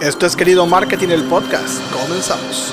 Esto es Querido Marketing, el podcast. Comenzamos.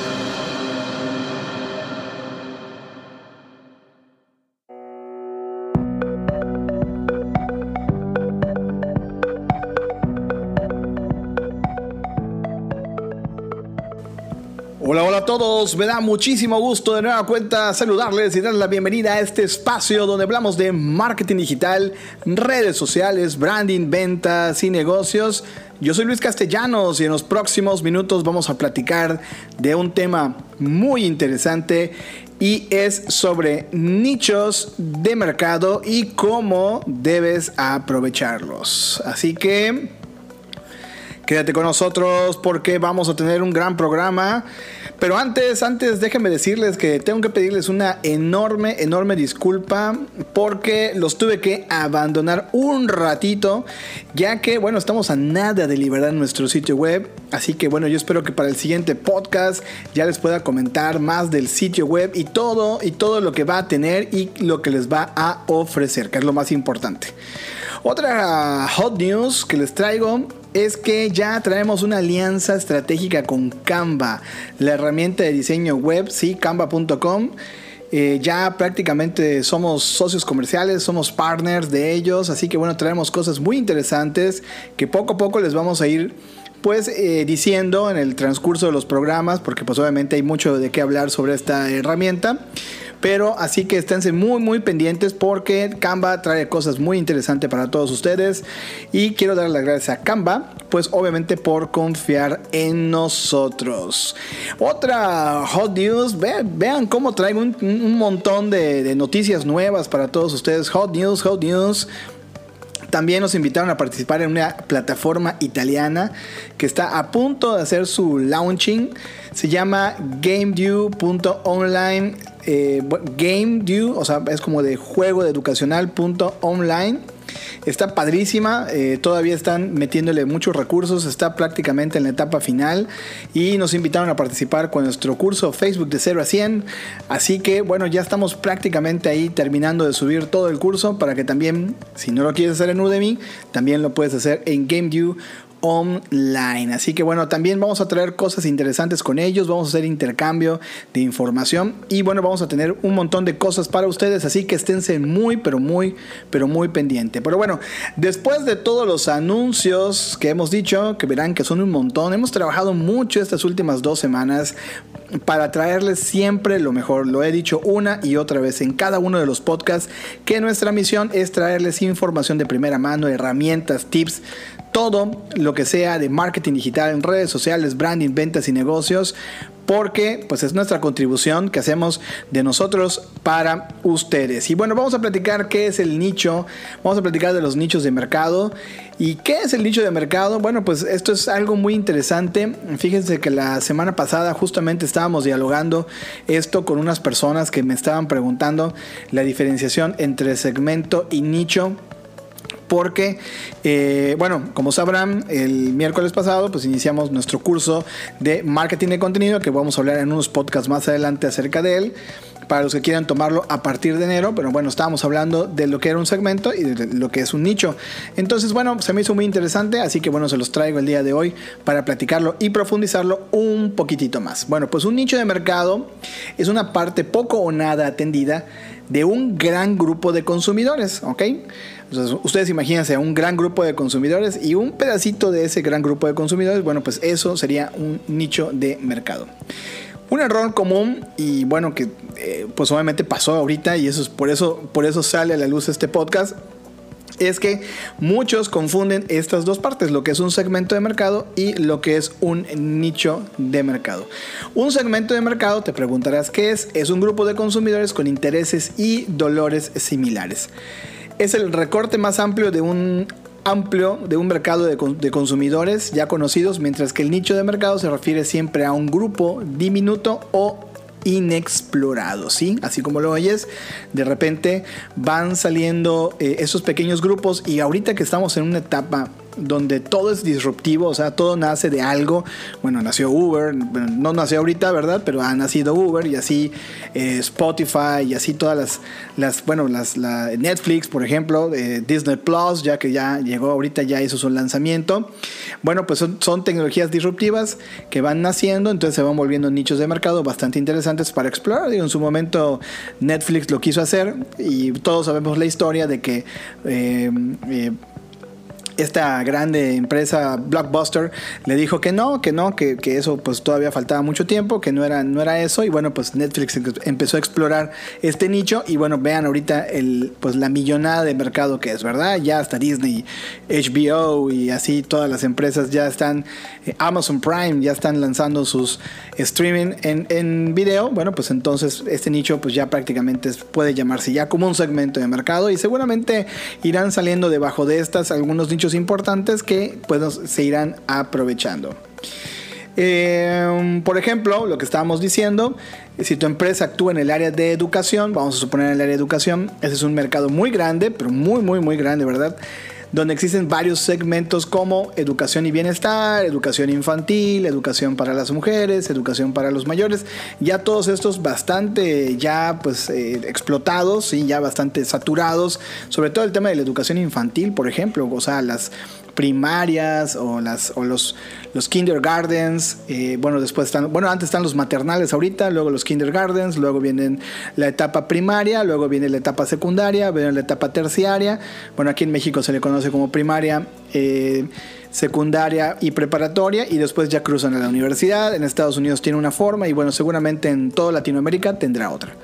Hola, hola a todos, me da muchísimo gusto de nueva cuenta saludarles y darles la bienvenida a este espacio donde hablamos de marketing digital, redes sociales, branding, ventas y negocios. Yo soy Luis Castellanos y en los próximos minutos vamos a platicar de un tema muy interesante y es sobre nichos de mercado y cómo debes aprovecharlos. Así que quédate con nosotros porque vamos a tener un gran programa. Pero antes, antes déjenme decirles que tengo que pedirles una enorme, enorme disculpa porque los tuve que abandonar un ratito, ya que, bueno, estamos a nada de liberar nuestro sitio web. Así que, bueno, yo espero que para el siguiente podcast ya les pueda comentar más del sitio web y todo, y todo lo que va a tener y lo que les va a ofrecer, que es lo más importante. Otra hot news que les traigo es que ya traemos una alianza estratégica con Canva, la herramienta de diseño web, sí, canva.com. Eh, ya prácticamente somos socios comerciales, somos partners de ellos, así que bueno, traemos cosas muy interesantes que poco a poco les vamos a ir pues eh, diciendo en el transcurso de los programas, porque pues obviamente hay mucho de qué hablar sobre esta herramienta. Pero así que esténse muy, muy pendientes porque Canva trae cosas muy interesantes para todos ustedes. Y quiero dar las gracias a Canva, pues obviamente por confiar en nosotros. Otra hot news, vean, cómo traigo un, montón de, de noticias nuevas para todos ustedes. Hot news, hot news. También nos invitaron a participar en una plataforma italiana que está a punto de hacer su launching. Se llama GameDew.online. Eh, o sea, es como de juego. Está padrísima, eh, todavía están metiéndole muchos recursos, está prácticamente en la etapa final y nos invitaron a participar con nuestro curso Facebook de 0 a 100. Así que bueno, ya estamos prácticamente ahí terminando de subir todo el curso para que también, si no lo quieres hacer en Udemy, también lo puedes hacer en GameView online. Así que bueno, también vamos a traer cosas interesantes con ellos, vamos a hacer intercambio de información y bueno, vamos a tener un montón de cosas para ustedes, así que esténse muy, pero muy, pero muy pendiente. Pero bueno, después de todos los anuncios que hemos dicho, que verán que son un montón, hemos trabajado mucho estas últimas dos semanas para traerles siempre lo mejor. Lo he dicho una y otra vez en cada uno de los podcasts que nuestra misión es traerles información de primera mano, herramientas, tips todo lo que sea de marketing digital en redes sociales, branding, ventas y negocios, porque pues es nuestra contribución que hacemos de nosotros para ustedes. Y bueno, vamos a platicar qué es el nicho, vamos a platicar de los nichos de mercado. ¿Y qué es el nicho de mercado? Bueno, pues esto es algo muy interesante. Fíjense que la semana pasada justamente estábamos dialogando esto con unas personas que me estaban preguntando la diferenciación entre segmento y nicho porque, eh, bueno, como sabrán, el miércoles pasado pues iniciamos nuestro curso de marketing de contenido, que vamos a hablar en unos podcasts más adelante acerca de él, para los que quieran tomarlo a partir de enero, pero bueno, estábamos hablando de lo que era un segmento y de lo que es un nicho. Entonces, bueno, se me hizo muy interesante, así que bueno, se los traigo el día de hoy para platicarlo y profundizarlo un poquitito más. Bueno, pues un nicho de mercado es una parte poco o nada atendida de un gran grupo de consumidores, ¿ok? ustedes imagínense un gran grupo de consumidores y un pedacito de ese gran grupo de consumidores, bueno, pues eso sería un nicho de mercado. Un error común y bueno que eh, pues obviamente pasó ahorita y eso es por eso por eso sale a la luz este podcast es que muchos confunden estas dos partes, lo que es un segmento de mercado y lo que es un nicho de mercado. Un segmento de mercado, te preguntarás qué es, es un grupo de consumidores con intereses y dolores similares es el recorte más amplio de un amplio de un mercado de, consumidores ya conocidos, mientras que el nicho de mercado se refiere siempre a un grupo diminuto o inexplorado, ¿sí? Así como lo oyes, de repente van saliendo eh, esos pequeños grupos y ahorita que estamos en una etapa donde todo es disruptivo, o sea, todo nace de algo. Bueno, nació Uber, no nació ahorita, ¿verdad? Pero ha nacido Uber y así eh, Spotify y así todas las, las bueno, las Netflix, por ejemplo, eh, Disney Plus, ya que ya llegó ahorita, ya hizo su lanzamiento. Bueno, pues son, tecnologías disruptivas que van naciendo, entonces se van volviendo nichos de mercado bastante interesantes para explorar. Digo, en su momento Netflix lo quiso hacer y todos sabemos la historia de que eh, esta grande empresa Blockbuster le dijo que no, que no, que, eso pues todavía faltaba mucho tiempo, que no era, no era eso. Y bueno, pues Netflix empezó a explorar este nicho. Y bueno, vean ahorita el, pues la millonada de mercado que es, ¿verdad? Ya hasta Disney, HBO y así todas las empresas ya están, eh, Amazon Prime ya están lanzando sus streaming en, en video. Bueno, pues entonces este nicho pues ya prácticamente puede llamarse ya como un segmento de mercado. Y seguramente irán saliendo debajo de estas algunos nichos importantes que pues, se irán aprovechando. Eh, por ejemplo, lo que estábamos diciendo, si tu empresa actúa en el área de educación, vamos a suponer en el área de educación, ese es un mercado muy grande, pero muy, muy, muy grande, ¿verdad? Donde existen varios segmentos como educación y bienestar, educación infantil, educación para las mujeres, educación para los mayores, ya todos estos bastante ya pues eh, explotados y ya bastante saturados, sobre todo el tema de la educación infantil, por ejemplo, o sea, las primarias o, las, o los, los kindergartens. Eh, bueno, después están, bueno, antes están los maternales ahorita, luego los kindergartens, luego vienen la etapa primaria, luego viene la etapa secundaria, viene la etapa terciaria. Bueno, aquí en México se le conoce como primaria. Eh, secundaria y preparatoria y después ya cruzan a la universidad. En Estados Unidos tiene una forma y bueno, seguramente en toda Latinoamérica tendrá otra.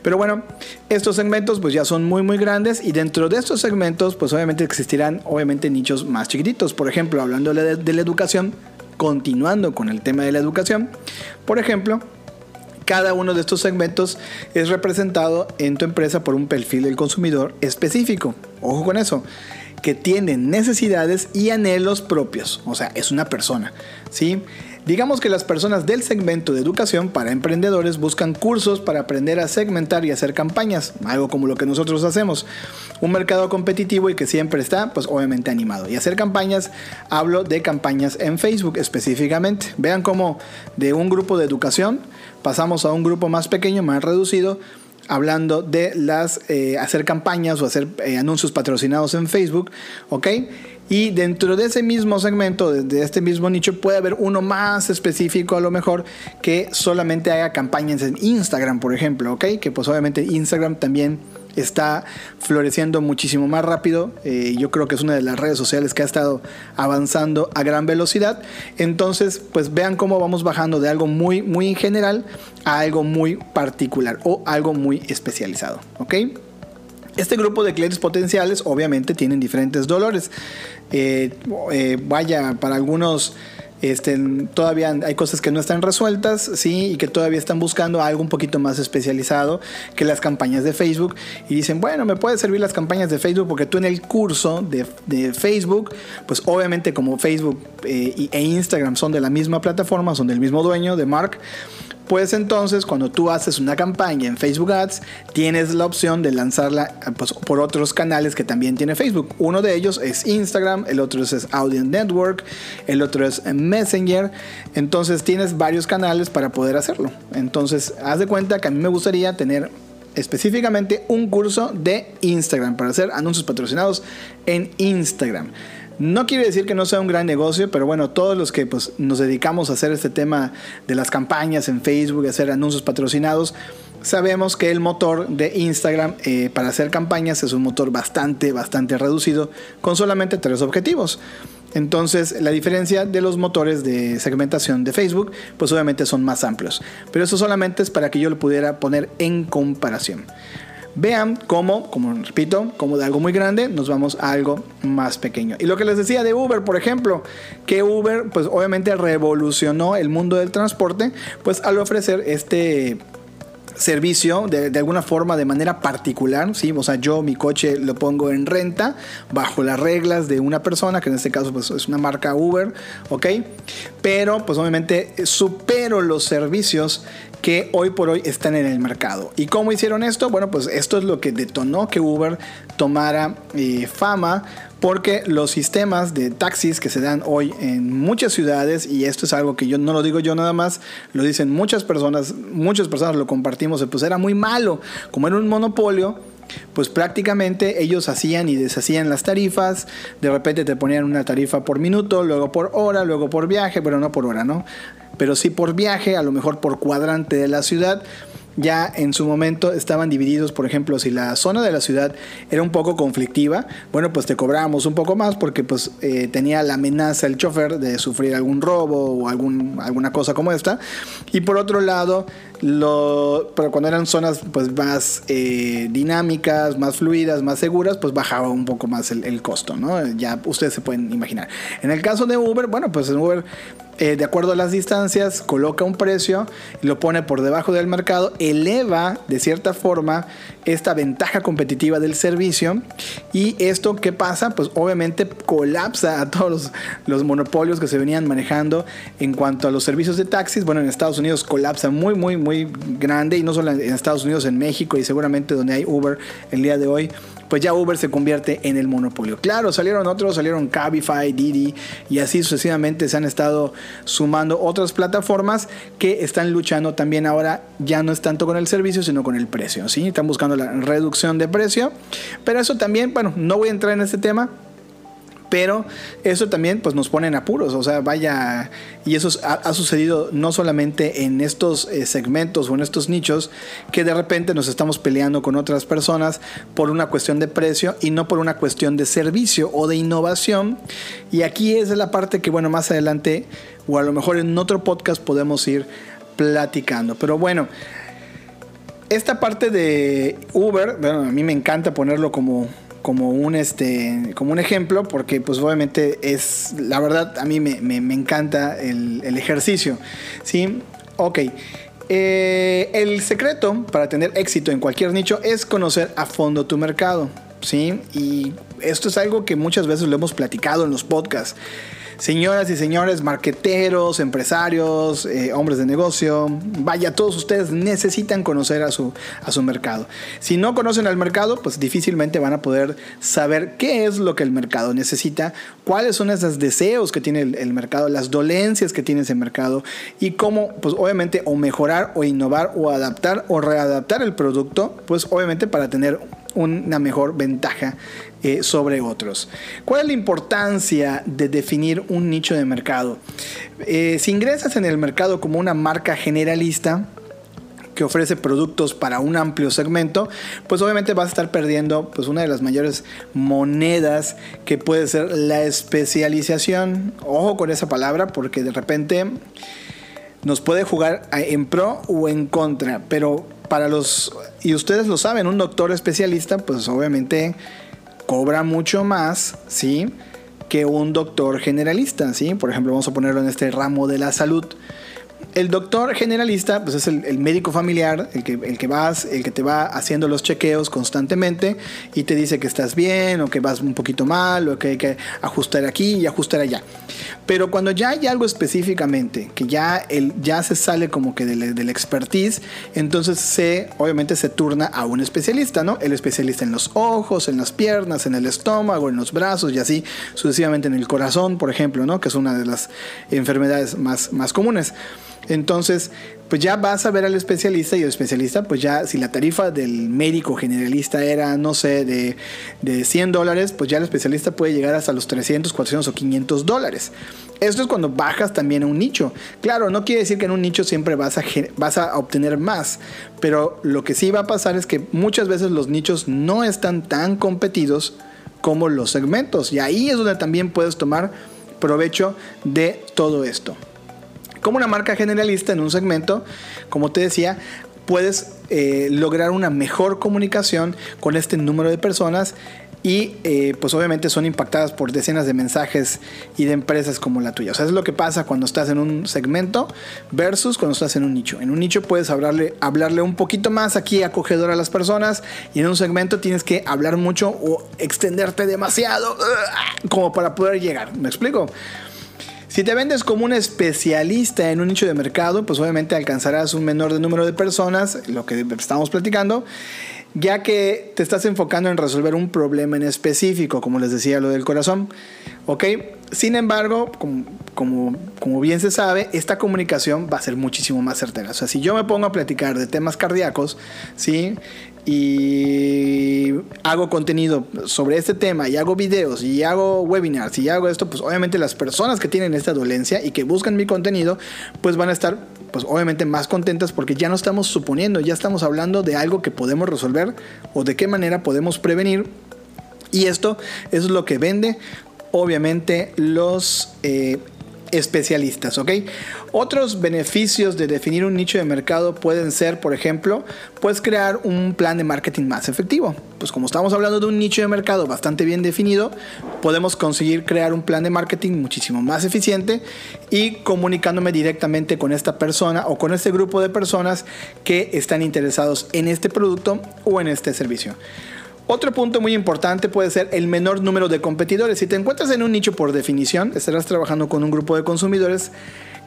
Pero bueno, estos segmentos pues ya son muy muy grandes y dentro de estos segmentos pues obviamente existirán obviamente nichos más chiquititos. Por ejemplo, hablando de, de la educación, continuando con el tema de la educación, por ejemplo, cada uno de estos segmentos es representado en tu empresa por un perfil del consumidor específico. Ojo con eso que tiene necesidades y anhelos propios, o sea, es una persona, ¿sí? Digamos que las personas del segmento de educación para emprendedores buscan cursos para aprender a segmentar y hacer campañas, algo como lo que nosotros hacemos. Un mercado competitivo y que siempre está, pues obviamente animado. Y hacer campañas, hablo de campañas en Facebook específicamente. Vean cómo de un grupo de educación pasamos a un grupo más pequeño, más reducido, hablando de las eh, hacer campañas o hacer eh, anuncios patrocinados en Facebook, ¿ok? Y dentro de ese mismo segmento, de, este mismo nicho, puede haber uno más específico a lo mejor que solamente haga campañas en Instagram, por ejemplo, ¿ok? Que pues obviamente Instagram también está floreciendo muchísimo más rápido. Eh, yo creo que es una de las redes sociales que ha estado avanzando a gran velocidad. Entonces, pues vean cómo vamos bajando de algo muy, muy general a algo muy particular o algo muy especializado. Este grupo de clientes potenciales obviamente tienen diferentes dolores. Eh, eh, vaya, para algunos este, todavía hay cosas que no están resueltas, sí, y que todavía están buscando algo un poquito más especializado que las campañas de Facebook. Y dicen, bueno, me puede servir las campañas de Facebook porque tú en el curso de, Facebook, pues obviamente como Facebook eh, e Instagram son de la misma plataforma, son del mismo dueño, de Mark, pues entonces cuando tú haces una campaña en Facebook Ads, tienes la opción de lanzarla pues, por otros canales que también tiene Facebook. Uno de ellos es Instagram, el otro es Audience Network, el otro es Messenger. Entonces tienes varios canales para poder hacerlo. Entonces haz de cuenta que a mí me gustaría tener específicamente un curso de Instagram para hacer anuncios patrocinados en Instagram. No quiere decir que no sea un gran negocio, pero bueno, todos los que pues, nos dedicamos a hacer este tema de las campañas en Facebook, hacer anuncios patrocinados, sabemos que el motor de Instagram eh, para hacer campañas es un motor bastante, bastante reducido, con solamente tres objetivos. Entonces, la diferencia de los motores de segmentación de Facebook, pues obviamente son más amplios. Pero eso solamente es para que yo lo pudiera poner en comparación vean cómo, como repito, como de algo muy grande nos vamos a algo más pequeño. Y lo que les decía de Uber, por ejemplo, que Uber pues obviamente revolucionó el mundo del transporte, pues al ofrecer este servicio de, alguna forma de manera particular, ¿sí? O sea, yo mi coche lo pongo en renta bajo las reglas de una persona, que en este caso pues, es una marca Uber, ¿ok? Pero pues obviamente supero los servicios que hoy por hoy están en el mercado. ¿Y cómo hicieron esto? Bueno, pues esto es lo que detonó que Uber tomara eh, fama porque los sistemas de taxis que se dan hoy en muchas ciudades, y esto es algo que yo no lo digo yo nada más, lo dicen muchas personas, muchas personas lo compartimos, pues era muy malo, como era un monopolio, pues prácticamente ellos hacían y deshacían las tarifas, de repente te ponían una tarifa por minuto, luego por hora, luego por viaje, pero no por hora, ¿no? Pero sí por viaje, a lo mejor por cuadrante de la ciudad ya en su momento estaban divididos, por ejemplo, si la zona de la ciudad era un poco conflictiva, bueno, pues te cobrábamos un poco más porque pues eh, tenía la amenaza el chofer de sufrir algún robo o algún, alguna cosa como esta. Y por otro lado, lo, pero cuando eran zonas pues más eh, dinámicas, más fluidas, más seguras, pues bajaba un poco más el, el, costo, ¿no? Ya ustedes se pueden imaginar. En el caso de Uber, bueno, pues en Uber eh, de acuerdo a las distancias, coloca un precio, lo pone por debajo del mercado, eleva de cierta forma esta ventaja competitiva del servicio. Y esto qué pasa pues obviamente colapsa a todos los, los, monopolios que se venían manejando en cuanto a los servicios de taxis. Bueno en Estados Unidos colapsa muy muy muy grande y no solo en Estados Unidos en México y seguramente donde hay Uber el día de hoy pues ya Uber se convierte en el monopolio. Claro, salieron otros, salieron Cabify, Didi y así sucesivamente se han estado sumando otras plataformas que están luchando también ahora ya no es tanto con el servicio, sino con el precio, ¿sí? Están buscando la reducción de precio, pero eso también, bueno, no voy a entrar en este tema, pero eso también pues nos pone en apuros, o sea, vaya, y eso ha, sucedido no solamente en estos eh, segmentos o en estos nichos, que de repente nos estamos peleando con otras personas por una cuestión de precio y no por una cuestión de servicio o de innovación. Y aquí es la parte que, bueno, más adelante o a lo mejor en otro podcast podemos ir platicando. Pero bueno, esta parte de Uber, bueno, a mí me encanta ponerlo como como un, este, como un ejemplo, porque pues obviamente es, la verdad, a mí me, encanta el, ejercicio. ¿sí? Ok. Eh, el secreto para tener éxito en cualquier nicho es conocer a fondo tu mercado. ¿sí? Y esto es algo que muchas veces lo hemos platicado en los podcasts. Señoras y señores, marqueteros, empresarios, eh, hombres de negocio, vaya, todos ustedes necesitan conocer a su, a su mercado. Si no conocen al mercado, pues difícilmente van a poder saber qué es lo que el mercado necesita, cuáles son esos deseos que tiene el, el mercado, las dolencias que tiene ese mercado y cómo, pues obviamente, o mejorar o innovar o adaptar o readaptar el producto, pues obviamente para tener una mejor ventaja eh, sobre otros. ¿Cuál es la importancia de definir un nicho de mercado? Eh, si ingresas en el mercado como una marca generalista, que ofrece productos para un amplio segmento, pues obviamente vas a estar perdiendo pues una de las mayores monedas que puede ser la especialización. Ojo con esa palabra porque de repente nos puede jugar en pro o en contra, pero para los y ustedes lo saben, un doctor especialista pues obviamente cobra mucho más, ¿sí? Que un doctor generalista, ¿sí? Por ejemplo, vamos a ponerlo en este ramo de la salud. El doctor generalista, pues es el, médico familiar, el que, el que vas, el que te va haciendo los chequeos constantemente y te dice que estás bien o que vas un poquito mal o que hay que ajustar aquí y ajustar allá. Pero cuando ya hay algo específicamente, que ya, el, ya se sale como que del, del expertise, entonces se, obviamente se turna a un especialista, ¿no? El especialista en los ojos, en las piernas, en el estómago, en los brazos y así sucesivamente en el corazón, por ejemplo, ¿no? Que es una de las enfermedades más, más comunes. Entonces, pues ya vas a ver al especialista y el especialista, pues ya si la tarifa del médico generalista era, no sé, de, de 100 dólares, pues ya el especialista puede llegar hasta los 300, 400 o 500 dólares. Esto es cuando bajas también a un nicho. Claro, no quiere decir que en un nicho siempre vas a, vas a obtener más, pero lo que sí va a pasar es que muchas veces los nichos no están tan competidos como los segmentos. Y ahí es donde también puedes tomar provecho de todo esto. Como una marca generalista en un segmento, como te decía, puedes eh, lograr una mejor comunicación con este número de personas y eh, pues obviamente son impactadas por decenas de mensajes y de empresas como la tuya. O sea, es lo que pasa cuando estás en un segmento versus cuando estás en un nicho. En un nicho puedes hablarle, hablarle un poquito más aquí acogedor a las personas y en un segmento tienes que hablar mucho o extenderte demasiado como para poder llegar. ¿Me explico? Si te vendes como un especialista en un nicho de mercado, pues obviamente alcanzarás un menor número de personas, lo que estamos platicando, ya que te estás enfocando en resolver un problema en específico, como les decía lo del corazón. ¿Ok? Sin embargo, como, como, bien se sabe, esta comunicación va a ser muchísimo más certera. O sea, si yo me pongo a platicar de temas cardíacos, ¿sí? Y hago contenido sobre este tema y hago videos y hago webinars y hago esto, pues obviamente las personas que tienen esta dolencia y que buscan mi contenido, pues van a estar pues obviamente más contentas porque ya no estamos suponiendo, ya estamos hablando de algo que podemos resolver o de qué manera podemos prevenir. Y esto es lo que vende obviamente los eh, especialistas, ¿ok? Otros beneficios de definir un nicho de mercado pueden ser, por ejemplo, pues crear un plan de marketing más efectivo. Pues como estamos hablando de un nicho de mercado bastante bien definido, podemos conseguir crear un plan de marketing muchísimo más eficiente y comunicándome directamente con esta persona o con este grupo de personas que están interesados en este producto o en este servicio. Otro punto muy importante puede ser el menor número de competidores. Si te encuentras en un nicho por definición, estarás trabajando con un grupo de consumidores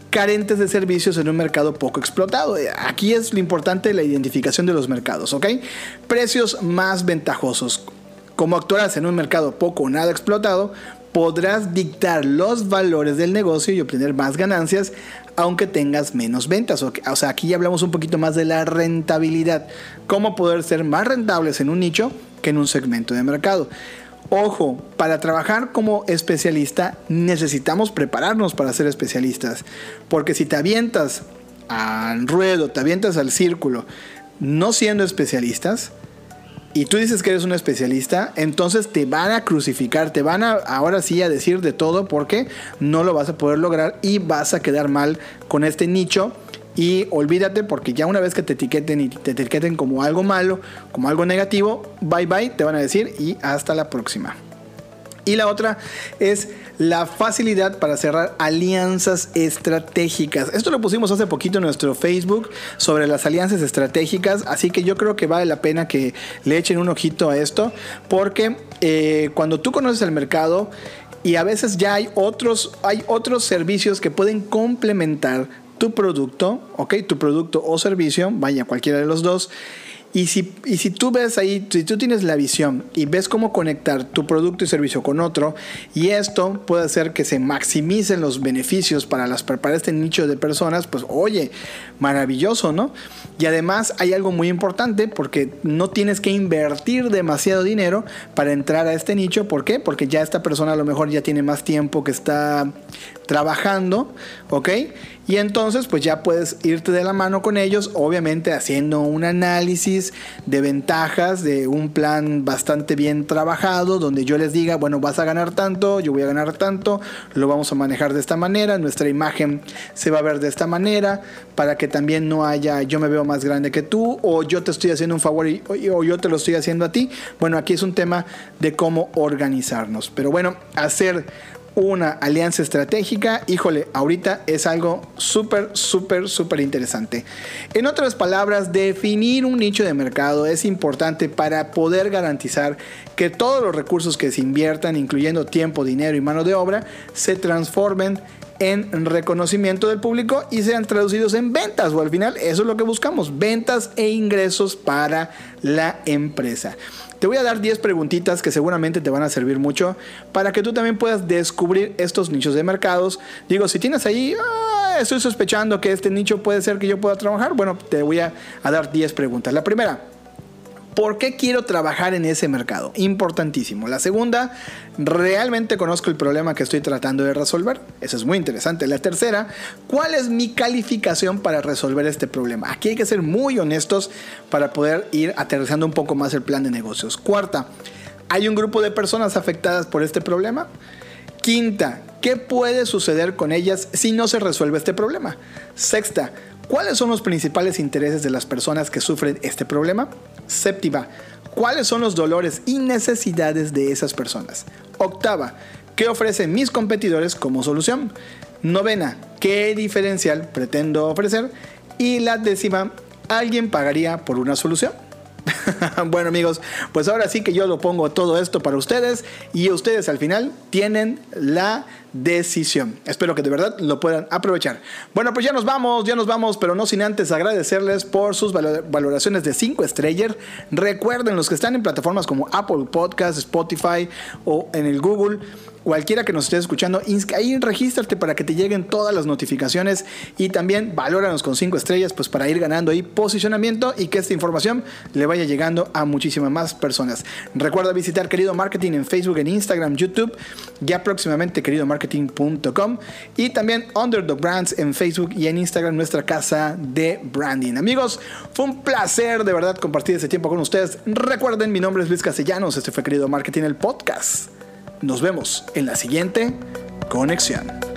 carentes de servicios en un mercado poco explotado. Aquí es lo importante la identificación de los mercados, ¿ok? Precios más ventajosos. Como actuarás en un mercado poco o nada explotado, podrás dictar los valores del negocio y obtener más ganancias aunque tengas menos ventas. O sea, aquí ya hablamos un poquito más de la rentabilidad. Cómo poder ser más rentables en un nicho en un segmento de mercado. Ojo, para trabajar como especialista necesitamos prepararnos para ser especialistas. Porque si te avientas al ruedo, te avientas al círculo, no siendo especialistas, y tú dices que eres un especialista, entonces te van a crucificar, te van a ahora sí a decir de todo porque no lo vas a poder lograr y vas a quedar mal con este nicho y olvídate porque ya una vez que te etiqueten y te etiqueten como algo malo, como algo negativo, bye bye, te van a decir y hasta la próxima. Y la otra es la facilidad para cerrar alianzas estratégicas. Esto lo pusimos hace poquito en nuestro Facebook sobre las alianzas estratégicas, así que yo creo que vale la pena que le echen un ojito a esto, porque eh, cuando tú conoces el mercado y a veces ya hay otros, hay otros servicios que pueden complementar tu producto, ok, tu producto o servicio, vaya cualquiera de los dos, y si, y si tú ves ahí, si tú tienes la visión y ves cómo conectar tu producto y servicio con otro, y esto puede hacer que se maximicen los beneficios para, las, para este nicho de personas, pues oye, maravilloso, ¿no? Y además hay algo muy importante porque no tienes que invertir demasiado dinero para entrar a este nicho. ¿Por qué? Porque ya esta persona a lo mejor ya tiene más tiempo que está trabajando, ¿ok? Y entonces pues ya puedes irte de la mano con ellos, obviamente haciendo un análisis de ventajas de un plan bastante bien trabajado, donde yo les diga, bueno, vas a ganar tanto, yo voy a ganar tanto, lo vamos a manejar de esta manera, nuestra imagen se va a ver de esta manera, para que también no haya yo me veo más grande que tú, o yo te estoy haciendo un favor o yo te lo estoy haciendo a ti. Bueno, aquí es un tema de cómo organizarnos. Pero bueno, hacer una alianza estratégica, híjole, ahorita es algo súper, súper, súper interesante. En otras palabras, definir un nicho de mercado es importante para poder garantizar que todos los recursos que se inviertan, incluyendo tiempo, dinero y mano de obra, se transformen en reconocimiento del público y sean traducidos en ventas o al final eso es lo que buscamos, ventas e ingresos para la empresa. Te voy a dar 10 preguntitas que seguramente te van a servir mucho para que tú también puedas descubrir estos nichos de mercados. Digo, si tienes ahí, ah, estoy sospechando que este nicho puede ser que yo pueda trabajar, bueno, te voy a, a dar 10 preguntas. La primera, ¿Por qué quiero trabajar en ese mercado? Importantísimo. La segunda, ¿realmente conozco el problema que estoy tratando de resolver? Eso es muy interesante. La tercera, ¿cuál es mi calificación para resolver este problema? Aquí hay que ser muy honestos para poder ir aterrizando un poco más el plan de negocios. Cuarta, ¿hay un grupo de personas afectadas por este problema? Quinta, ¿qué puede suceder con ellas si no se resuelve este problema? Sexta, ¿cuáles son los principales intereses de las personas que sufren este problema? Séptima, ¿cuáles son los dolores y necesidades de esas personas? Octava, ¿qué ofrecen mis competidores como solución? Novena, ¿qué diferencial pretendo ofrecer? Y la décima, ¿alguien pagaría por una solución? bueno amigos, pues ahora sí que yo lo pongo todo esto para ustedes y ustedes al final tienen la decisión. Espero que de verdad lo puedan aprovechar. Bueno, pues ya nos vamos, ya nos vamos, pero no sin antes agradecerles por sus valoraciones de 5 estrellas. Recuerden, los que están en plataformas como Apple Podcast, Spotify o en el Google cualquiera que nos esté escuchando, ahí regístrate para que te lleguen todas las notificaciones y también valóranos con 5 estrellas pues para ir ganando ahí posicionamiento y que esta información le vaya llegando a muchísimas más personas. Recuerda visitar Querido Marketing en Facebook, en Instagram, YouTube, ya próximamente queridomarketing.com y también Underdog Brands en Facebook y en Instagram, nuestra casa de branding. Amigos, fue un placer de verdad compartir este tiempo con ustedes. Recuerden, mi nombre es Luis Castellanos, este fue Querido Marketing, el podcast. Nos vemos en la siguiente conexión.